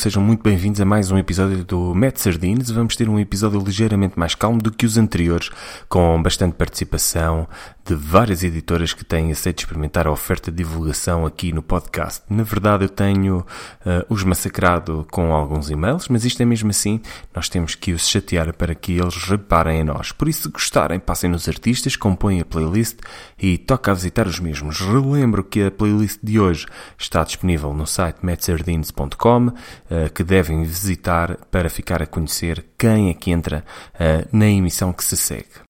Sejam muito bem-vindos a mais um episódio do Matt Sardines. Vamos ter um episódio ligeiramente mais calmo do que os anteriores, com bastante participação de várias editoras que têm aceito experimentar a oferta de divulgação aqui no podcast. Na verdade, eu tenho uh, os massacrado com alguns e-mails, mas isto é mesmo assim, nós temos que os chatear para que eles reparem em nós. Por isso, se gostarem, passem nos artistas, compõem a playlist e toca a visitar os mesmos. Relembro que a playlist de hoje está disponível no site matsardines.com, que devem visitar para ficar a conhecer quem é que entra uh, na emissão que se segue.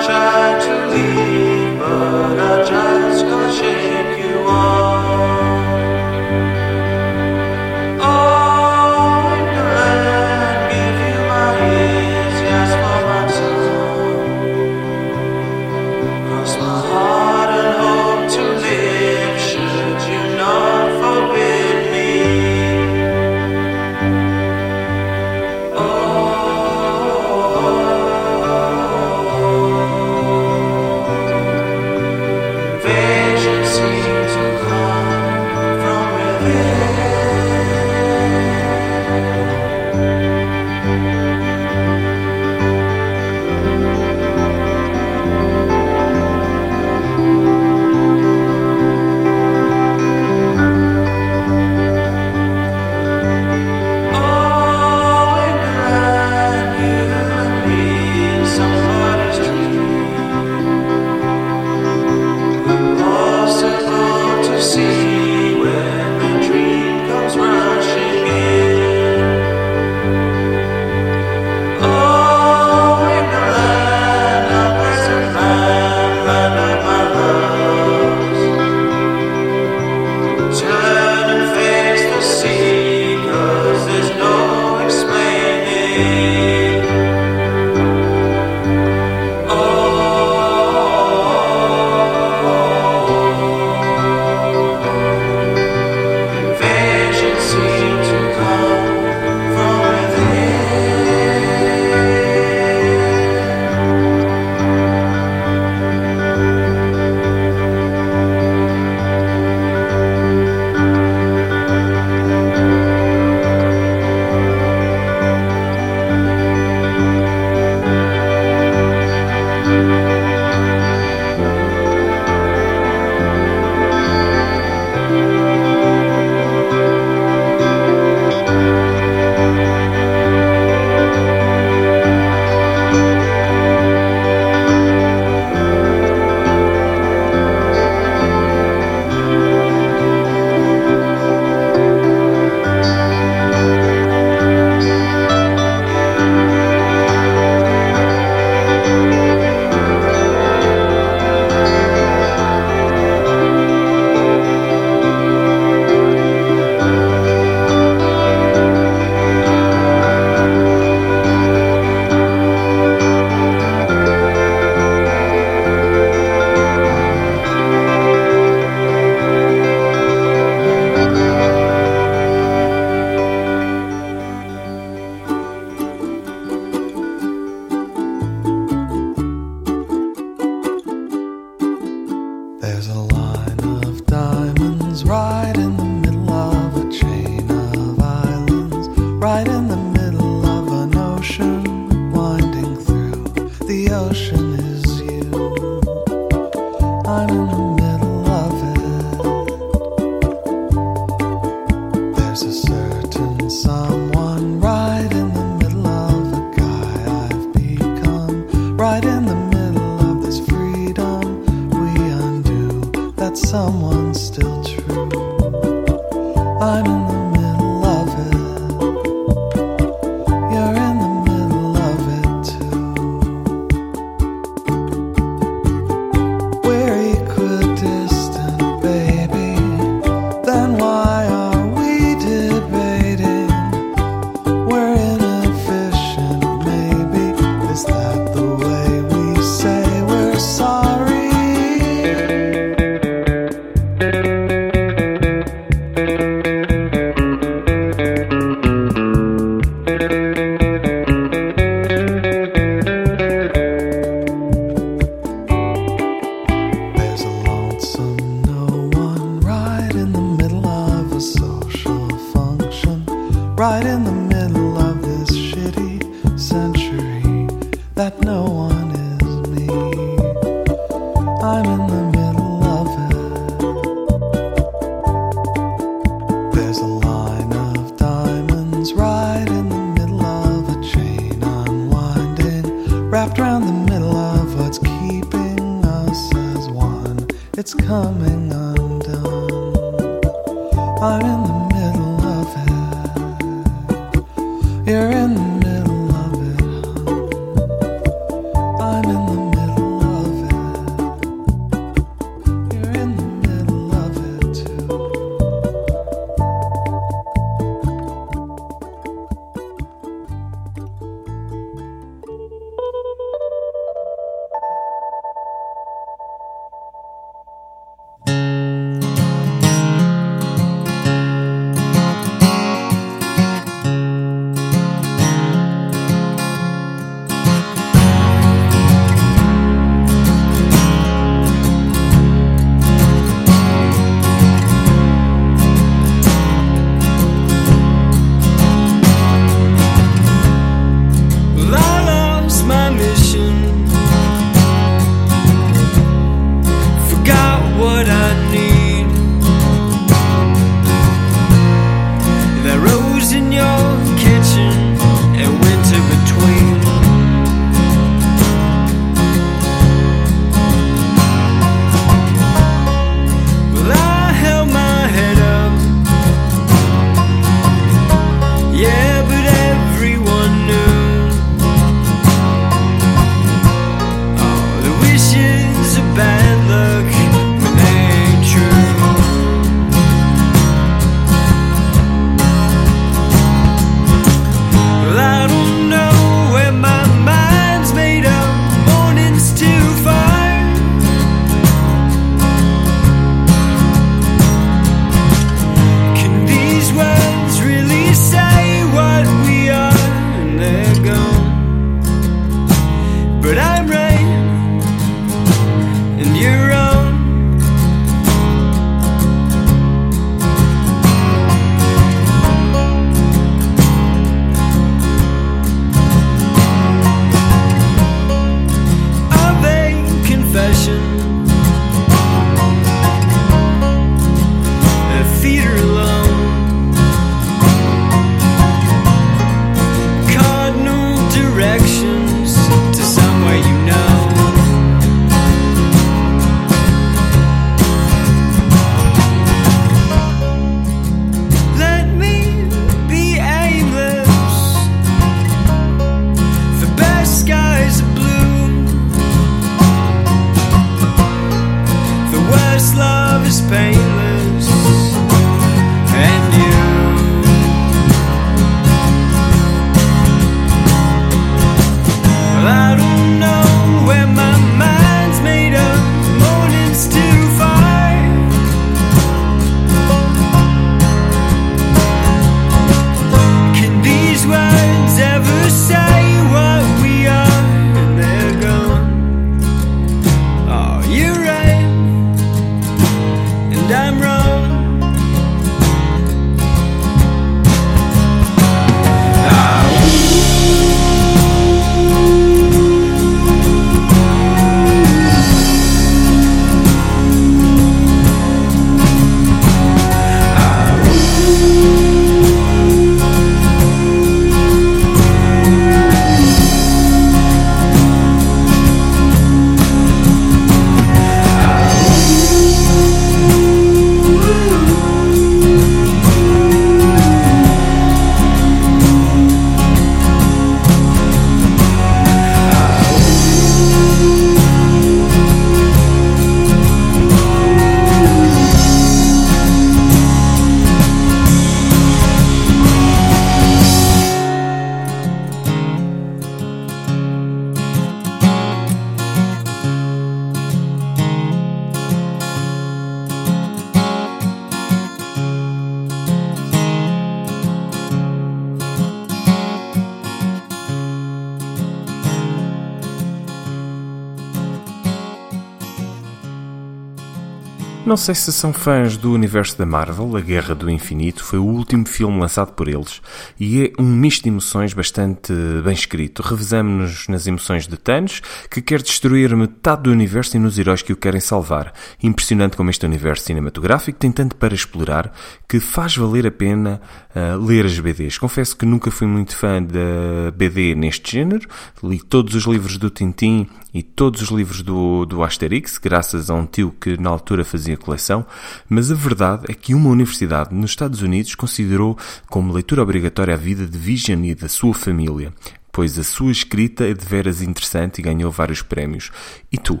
Não sei se são fãs do universo da Marvel, A Guerra do Infinito foi o último filme lançado por eles e é um misto de emoções bastante bem escrito. Revezamos-nos nas emoções de Thanos, que quer destruir metade do universo e nos heróis que o querem salvar. Impressionante como este universo cinematográfico tem tanto para explorar que faz valer a pena uh, ler as BDs. Confesso que nunca fui muito fã da BD neste género, li todos os livros do Tintin e todos os livros do, do Asterix, graças a um tio que na altura fazia coleção, mas a verdade é que uma universidade nos Estados Unidos considerou como leitura obrigatória a vida de Vision e da sua família, pois a sua escrita é de veras interessante e ganhou vários prémios. E tu?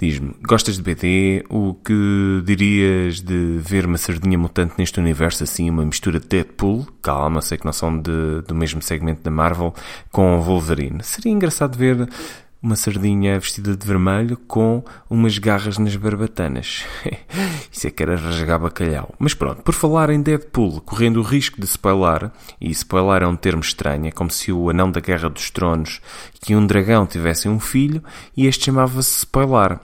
Diz-me, gostas de BD? O que dirias de ver uma sardinha mutante neste universo assim, uma mistura de Deadpool, calma, sei que não são de, do mesmo segmento da Marvel, com Wolverine. Seria engraçado ver uma sardinha vestida de vermelho com umas garras nas barbatanas. Isso é que era rasgar bacalhau. Mas pronto, por falar em Deadpool, correndo o risco de spoiler, e spoiler é um termo estranho, é como se o anão da Guerra dos Tronos e um dragão tivessem um filho e este chamava-se spoiler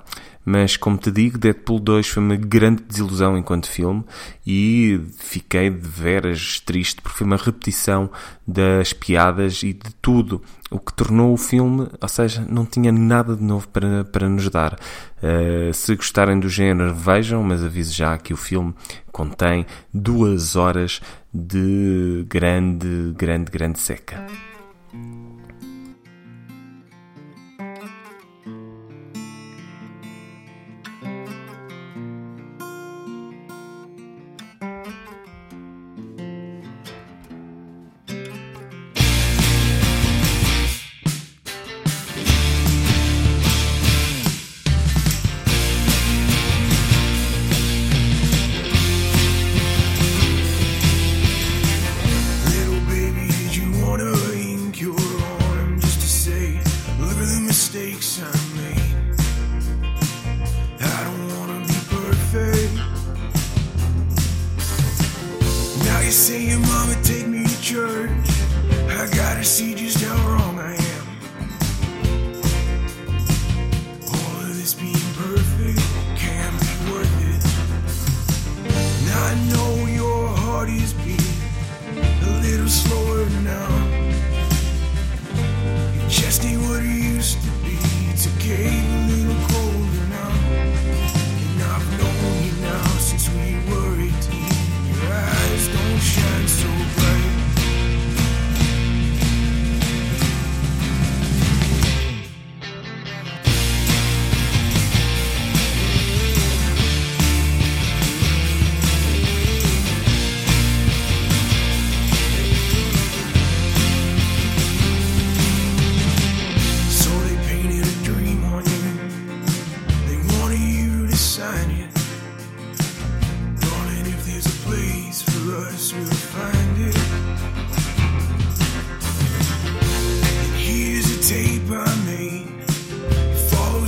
mas como te digo, Deadpool 2 foi uma grande desilusão enquanto filme e fiquei de veras triste porque foi uma repetição das piadas e de tudo, o que tornou o filme, ou seja, não tinha nada de novo para, para nos dar. Uh, se gostarem do género, vejam, mas aviso já que o filme contém duas horas de grande, grande, grande seca.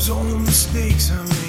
Follows all the mistakes I made.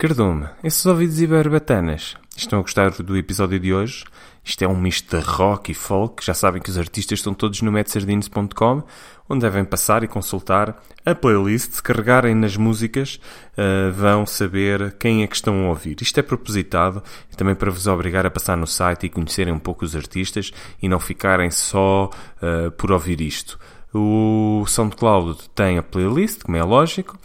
Cardume, esses ouvidos barbatanas, estão a gostar do episódio de hoje? Isto é um misto de rock e folk. Já sabem que os artistas estão todos no metsardines.com, onde devem passar e consultar a playlist. Se carregarem nas músicas, uh, vão saber quem é que estão a ouvir. Isto é propositado e também para vos obrigar a passar no site e conhecerem um pouco os artistas e não ficarem só uh, por ouvir isto. O SoundCloud tem a playlist, como é lógico,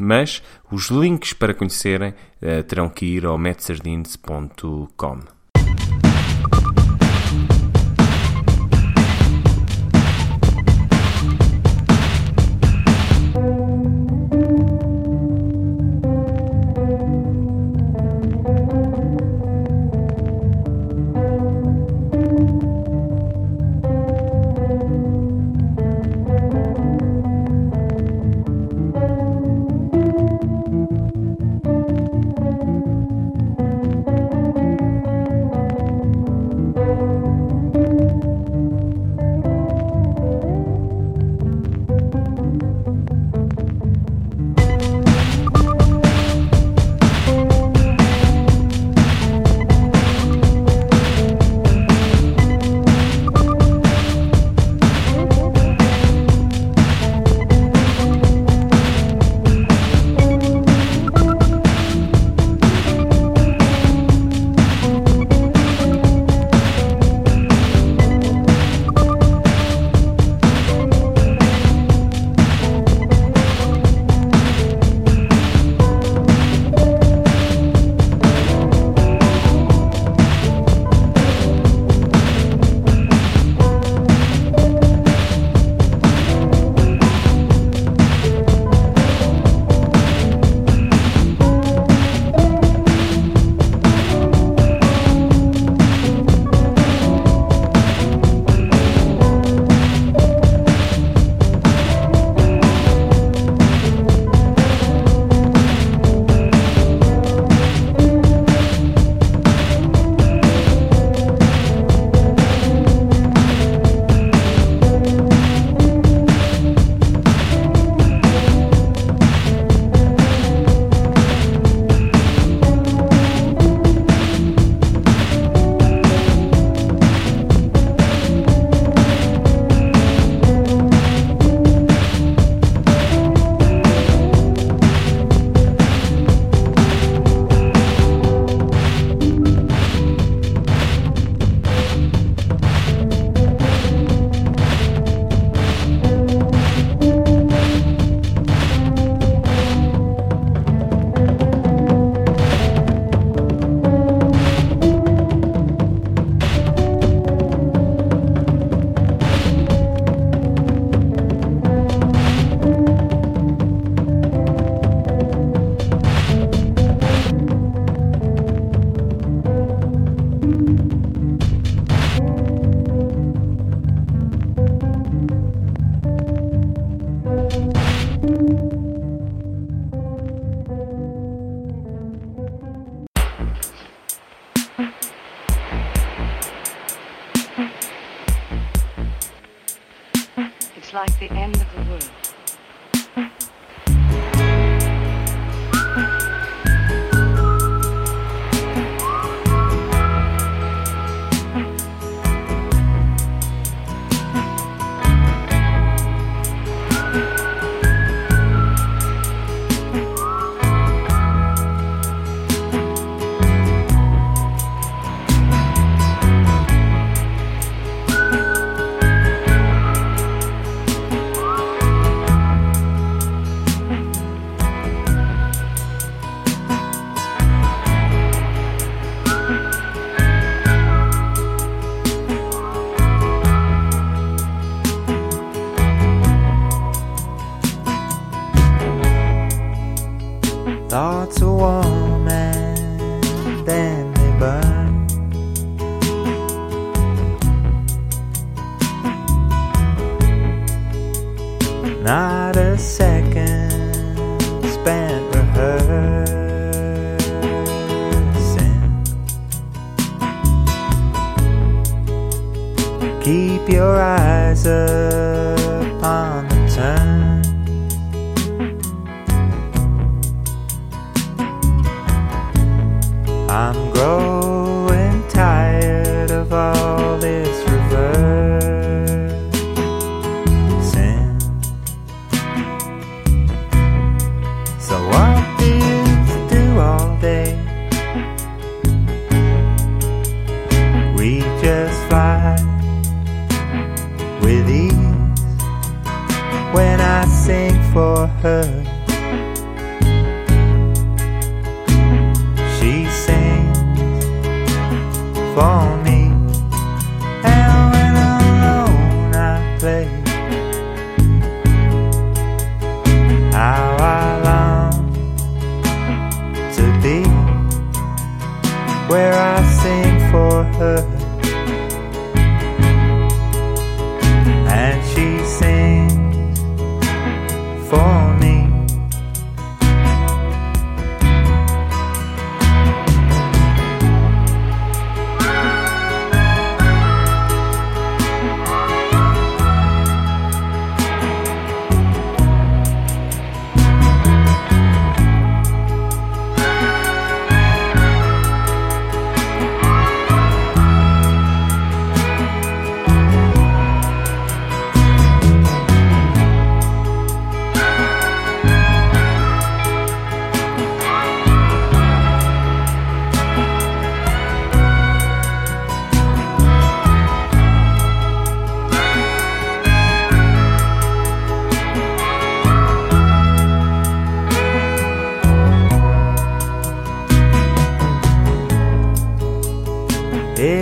mas os links para conhecerem uh, terão que ir ao metsardines.com. Keep your eyes upon the turn.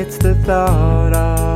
It's the thought of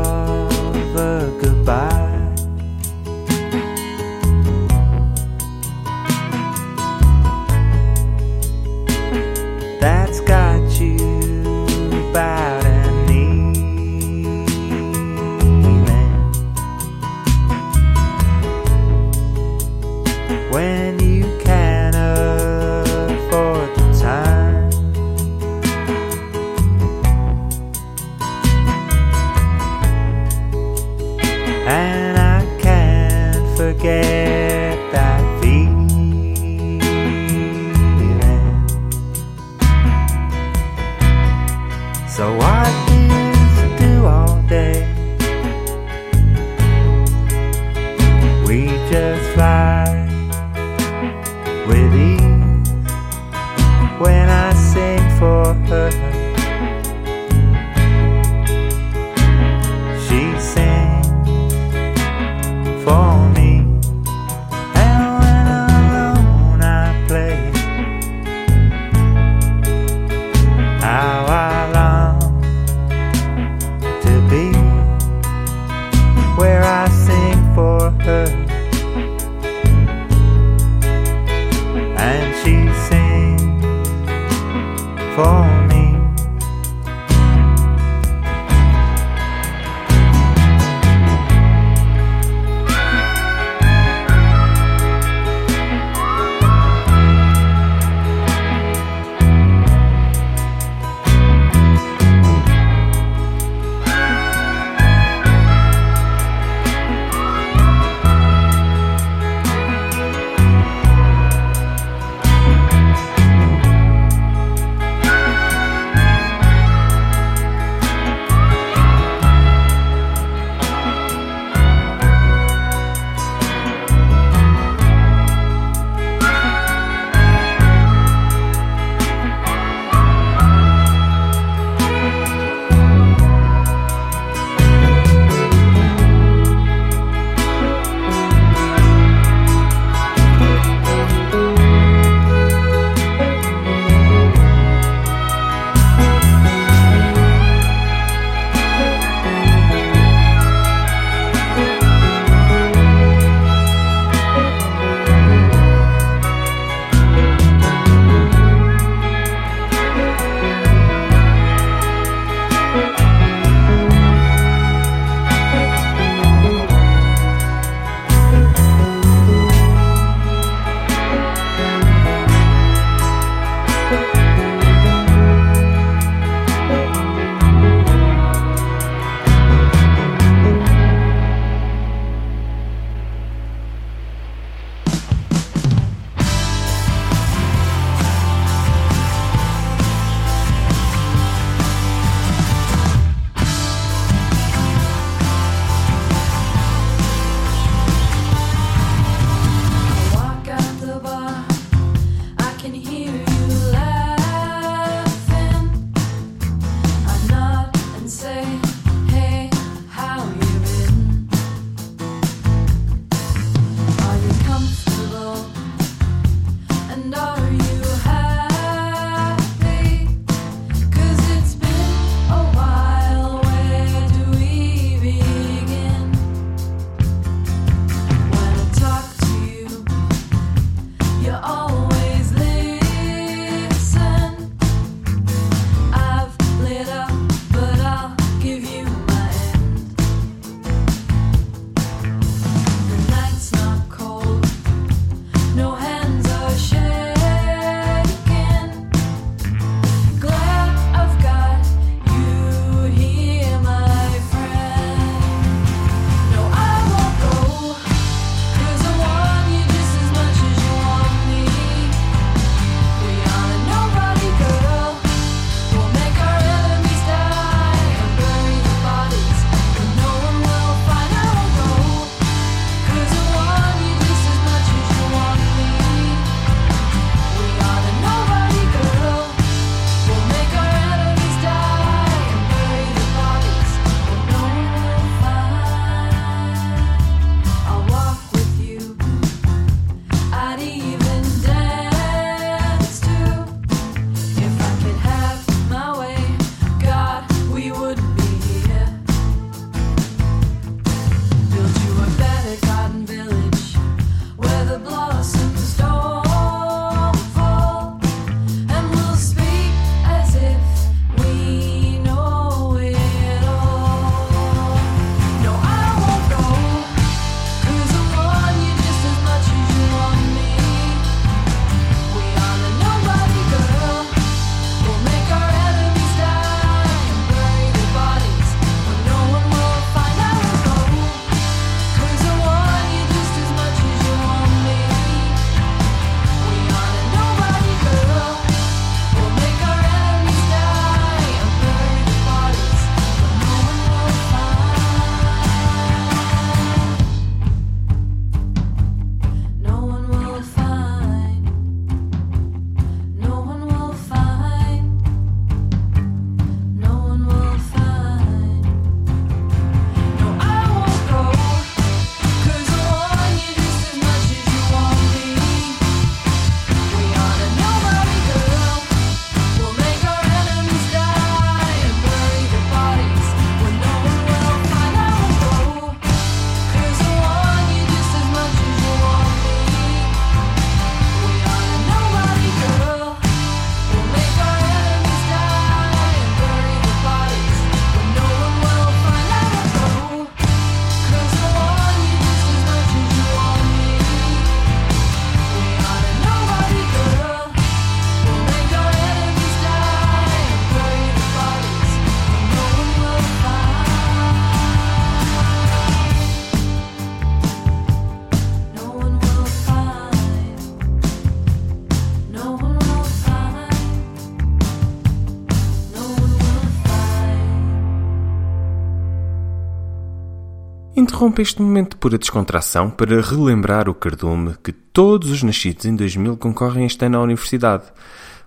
interrompe este momento de pura descontração para relembrar o cardume que todos os nascidos em 2000 concorrem este ano à universidade.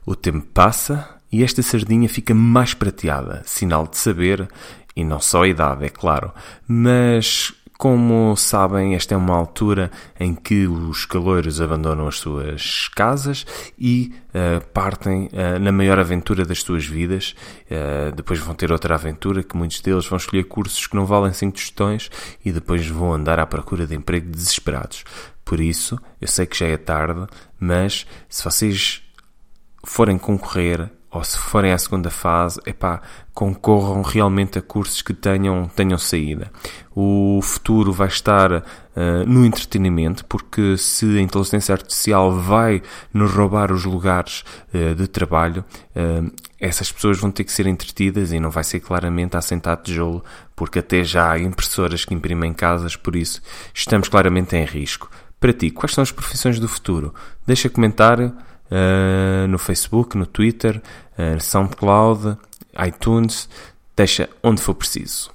O tempo passa e esta sardinha fica mais prateada, sinal de saber, e não só a idade, é claro, mas como sabem, esta é uma altura em que os caloiros abandonam as suas casas e uh, partem uh, na maior aventura das suas vidas. Uh, depois vão ter outra aventura que muitos deles vão escolher cursos que não valem 5 tostões e depois vão andar à procura de emprego desesperados. Por isso, eu sei que já é tarde, mas se vocês forem concorrer ou se forem à segunda fase, epá, concorram realmente a cursos que tenham, tenham saída. O futuro vai estar uh, no entretenimento, porque se a inteligência artificial vai nos roubar os lugares uh, de trabalho, uh, essas pessoas vão ter que ser entretidas e não vai ser claramente a sentar tijolo, porque até já há impressoras que imprimem casas, por isso estamos claramente em risco. Para ti, quais são as profissões do futuro? Deixa comentário uh, no Facebook, no Twitter, uh, SoundCloud, iTunes, deixa onde for preciso.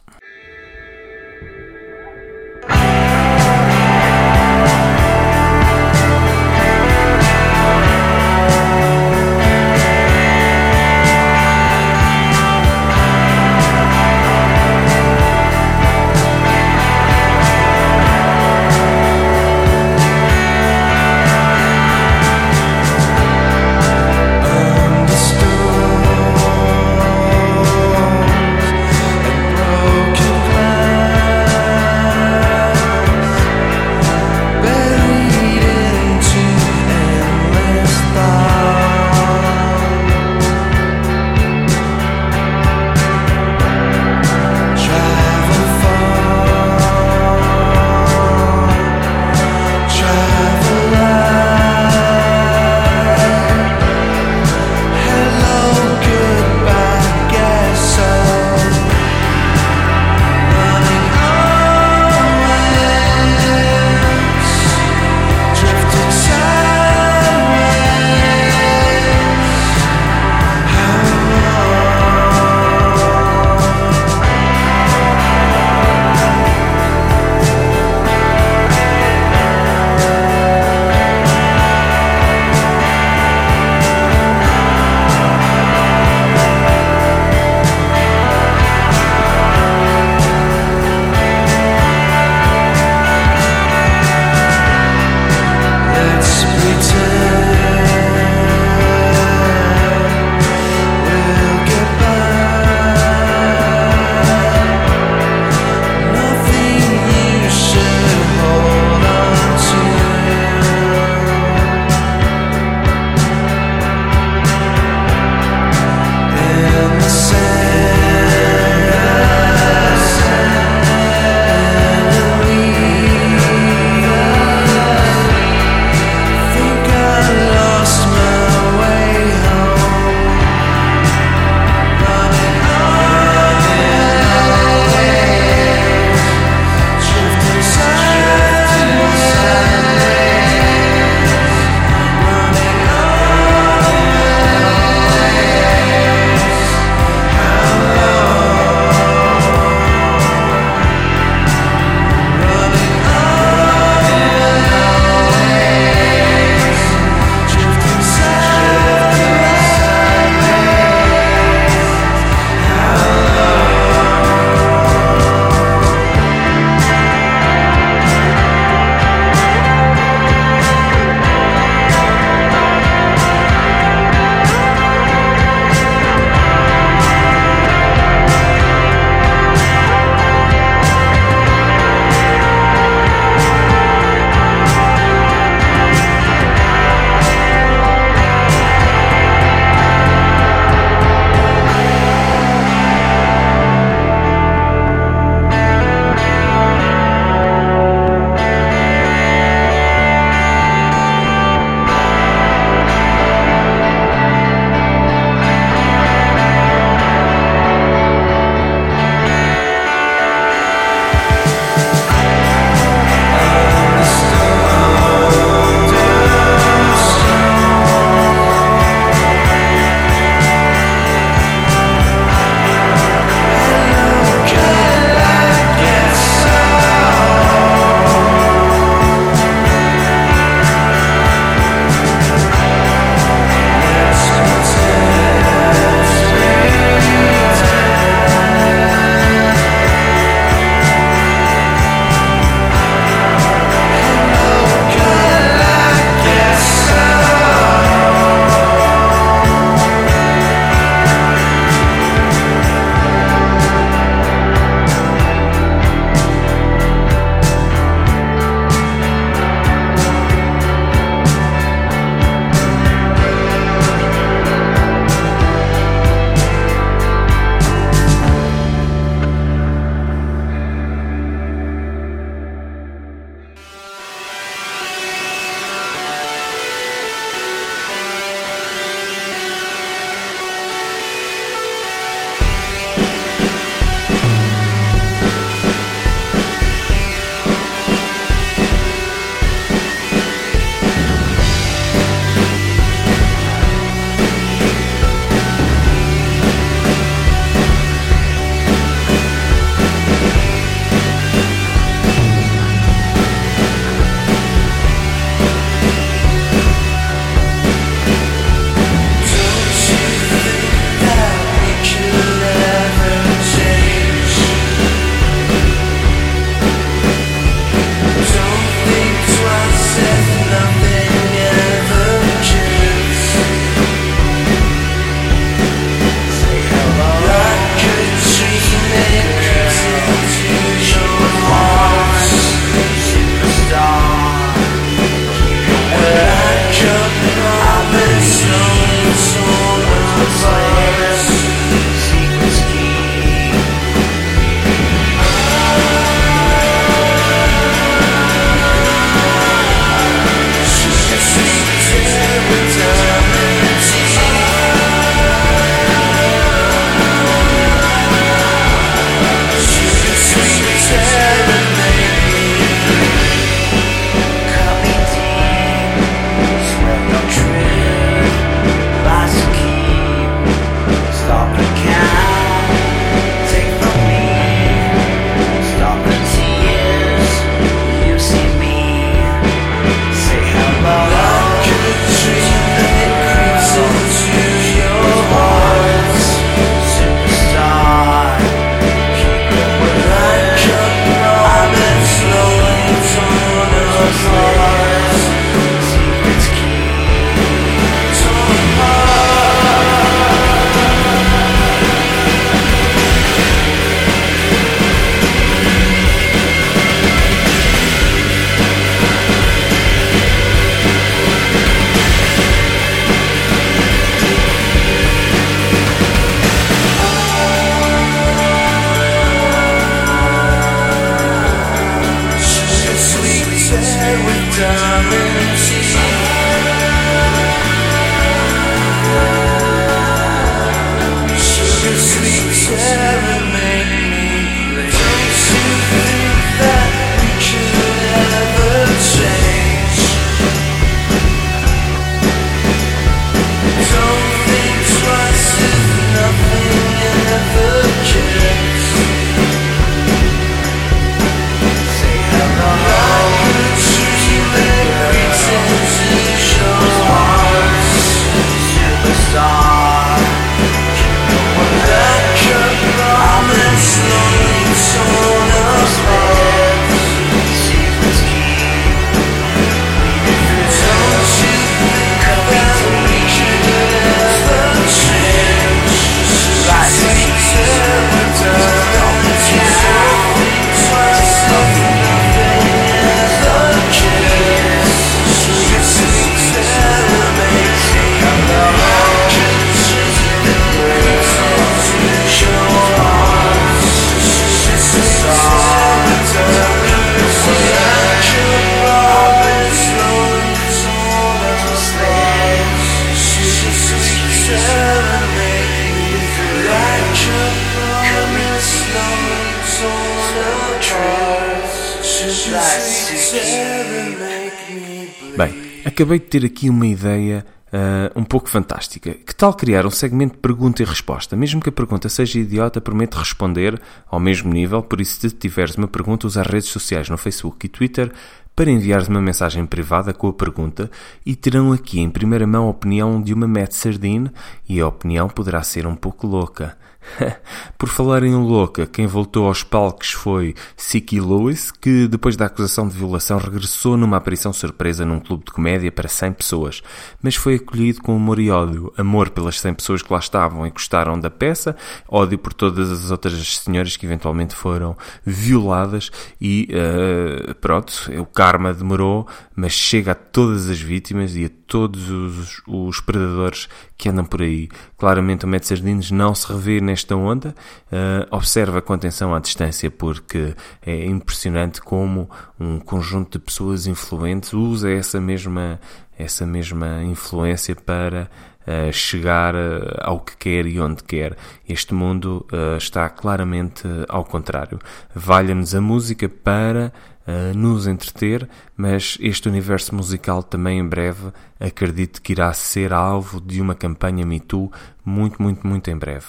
Ter aqui uma ideia ah, um pouco fantástica. Que tal criar um segmento de pergunta e resposta? Mesmo que a pergunta seja idiota, prometo responder ao mesmo nível. Por isso, se tiveres uma pergunta, usa redes sociais no Facebook e Twitter para enviares uma mensagem privada com a pergunta e terão aqui em primeira mão a opinião de uma Matt Sardine e a opinião poderá ser um pouco louca. Por falar em louca, quem voltou aos palcos foi Siki Lewis, que depois da acusação de violação regressou numa aparição surpresa num clube de comédia para 100 pessoas, mas foi acolhido com amor e ódio. Amor pelas 100 pessoas que lá estavam e gostaram da peça, ódio por todas as outras senhoras que eventualmente foram violadas e uh, pronto, o karma demorou, mas chega a todas as vítimas e a todos os, os predadores que andam por aí. Claramente o Matt Sardines não se revê nesta onda, uh, observa com atenção à distância porque é impressionante como um conjunto de pessoas influentes usa essa mesma, essa mesma influência para uh, chegar uh, ao que quer e onde quer. Este mundo uh, está claramente ao contrário. Valha-nos a música para uh, nos entreter, mas este universo musical também em breve acredito que irá ser alvo de uma campanha Me Too muito, muito, muito em breve.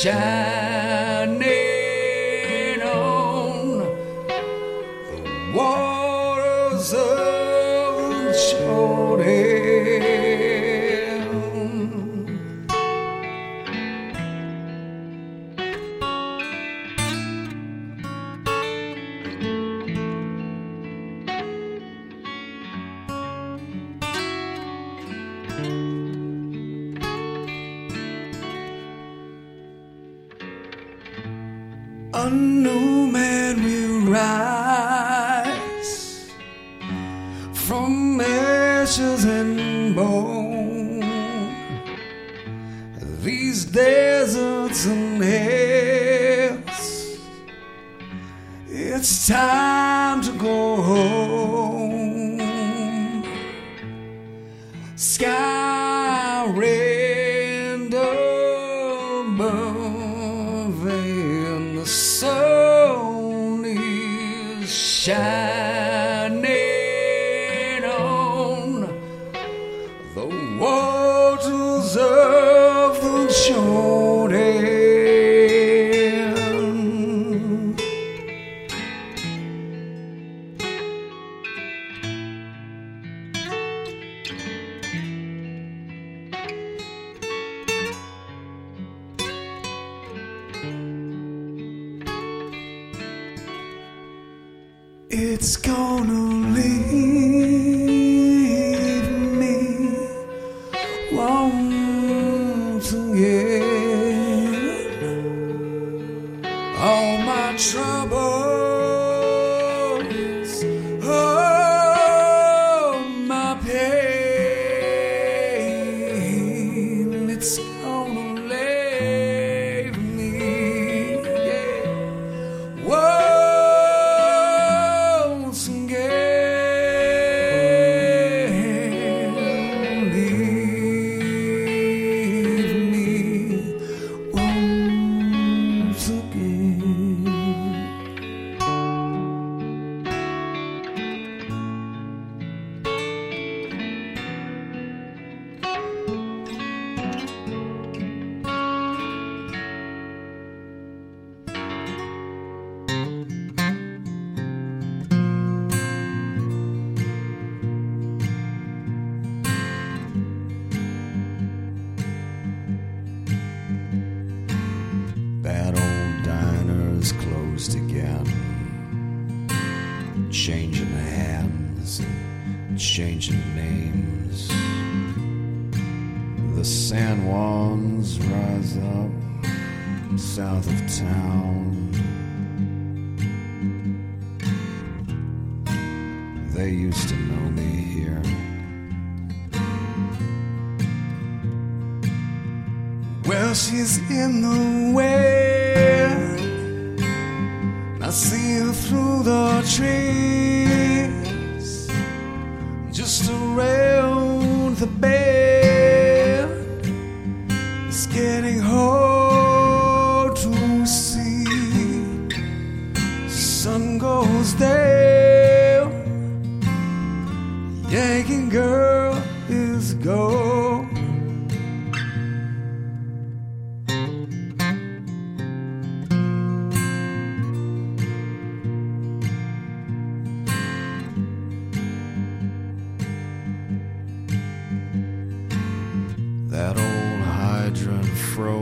shine.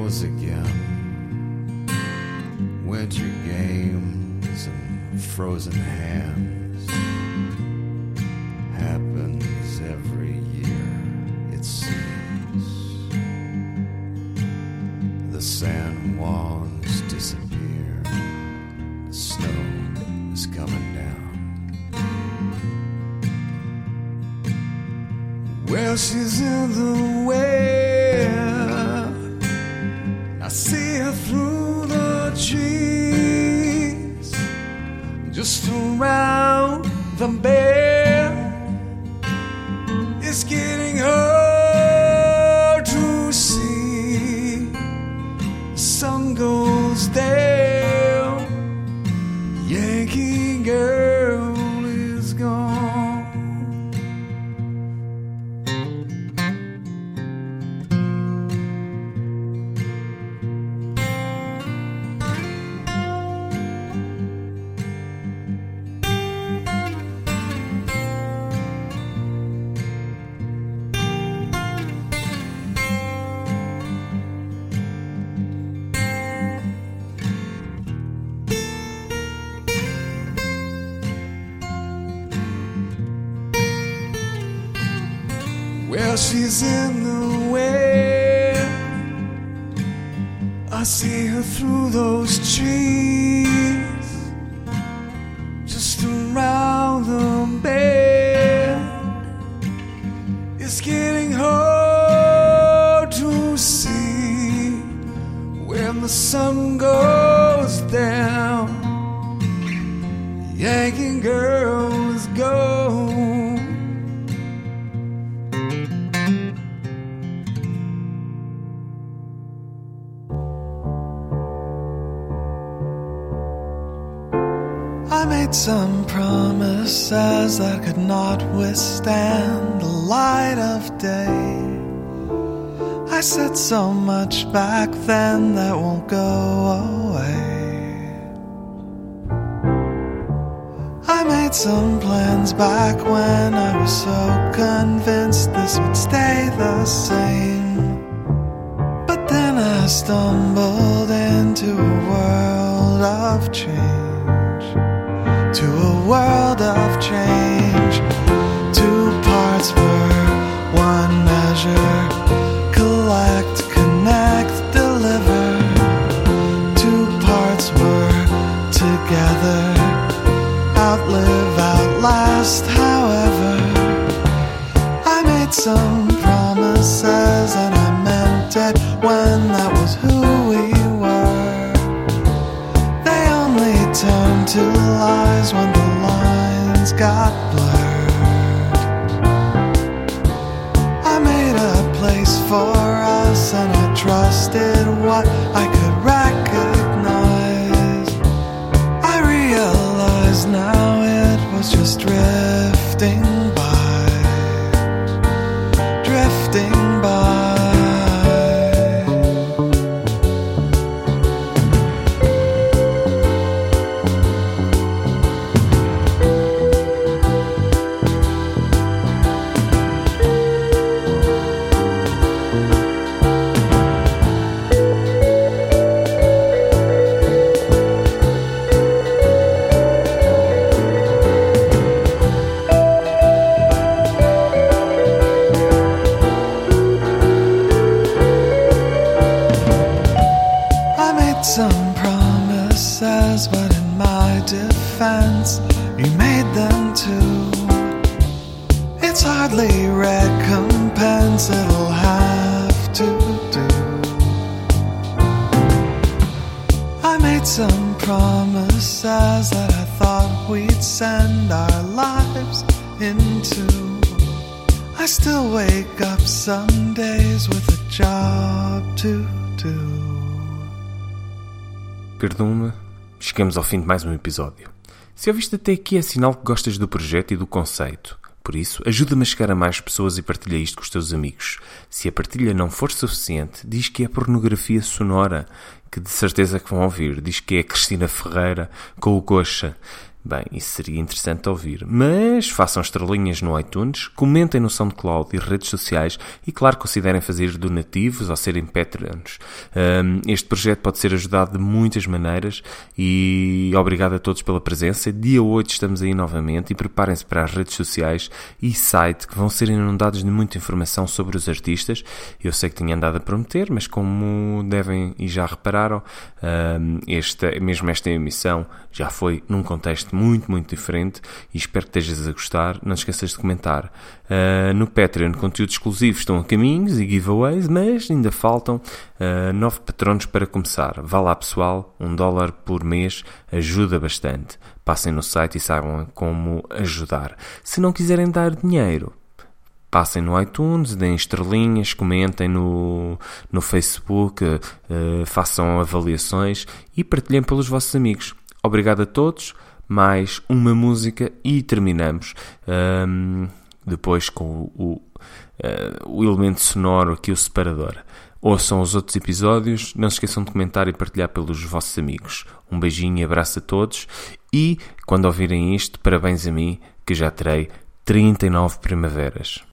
Froze again. Winter games and frozen hands happens every year, it seems. The San Juans disappear, the snow is coming down. Well, she's in the the sun goes down. Yankee girl is gone. I made some promises that could not withstand the light of day. I said so much back then that won't go away. I made some plans back when I was so convinced this would stay the same. But then I stumbled into a world of change to a world of change. some promises, and I meant it when that was who we were. They only turned to lies when the lines got blurred. I made a place for us, and I trusted what I could recognize. I realize now it was just drifting. Chegamos ao fim de mais um episódio. Se ouviste até aqui é sinal que gostas do projeto e do conceito. Por isso, ajuda-me a chegar a mais pessoas e partilha isto com os teus amigos. Se a partilha não for suficiente, diz que é pornografia sonora, que de certeza que vão ouvir. Diz que é Cristina Ferreira com o Coxa. Bem, isso seria interessante ouvir. Mas façam estrelinhas no iTunes, comentem no SoundCloud e redes sociais e, claro, considerem fazer donativos ou serem Patreons. Um, este projeto pode ser ajudado de muitas maneiras e obrigado a todos pela presença. Dia 8 estamos aí novamente e preparem-se para as redes sociais e site que vão ser inundados de muita informação sobre os artistas. Eu sei que tinha andado a prometer, mas como devem e já repararam, um, esta, mesmo esta emissão já foi num contexto muito, muito diferente e espero que estejas a gostar. Não esqueças de comentar. Uh, no Patreon, conteúdos exclusivos estão a caminhos e giveaways, mas ainda faltam uh, nove patronos para começar. Vá lá, pessoal, um dólar por mês ajuda bastante. Passem no site e saibam como ajudar. Se não quiserem dar dinheiro, passem no iTunes, deem estrelinhas, comentem no, no Facebook, uh, façam avaliações e partilhem pelos vossos amigos. Obrigado a todos. Mais uma música e terminamos. Um, depois com o, o, uh, o elemento sonoro aqui, o separador. Ouçam os outros episódios, não se esqueçam de comentar e partilhar pelos vossos amigos. Um beijinho e abraço a todos e, quando ouvirem isto, parabéns a mim, que já terei 39 primaveras.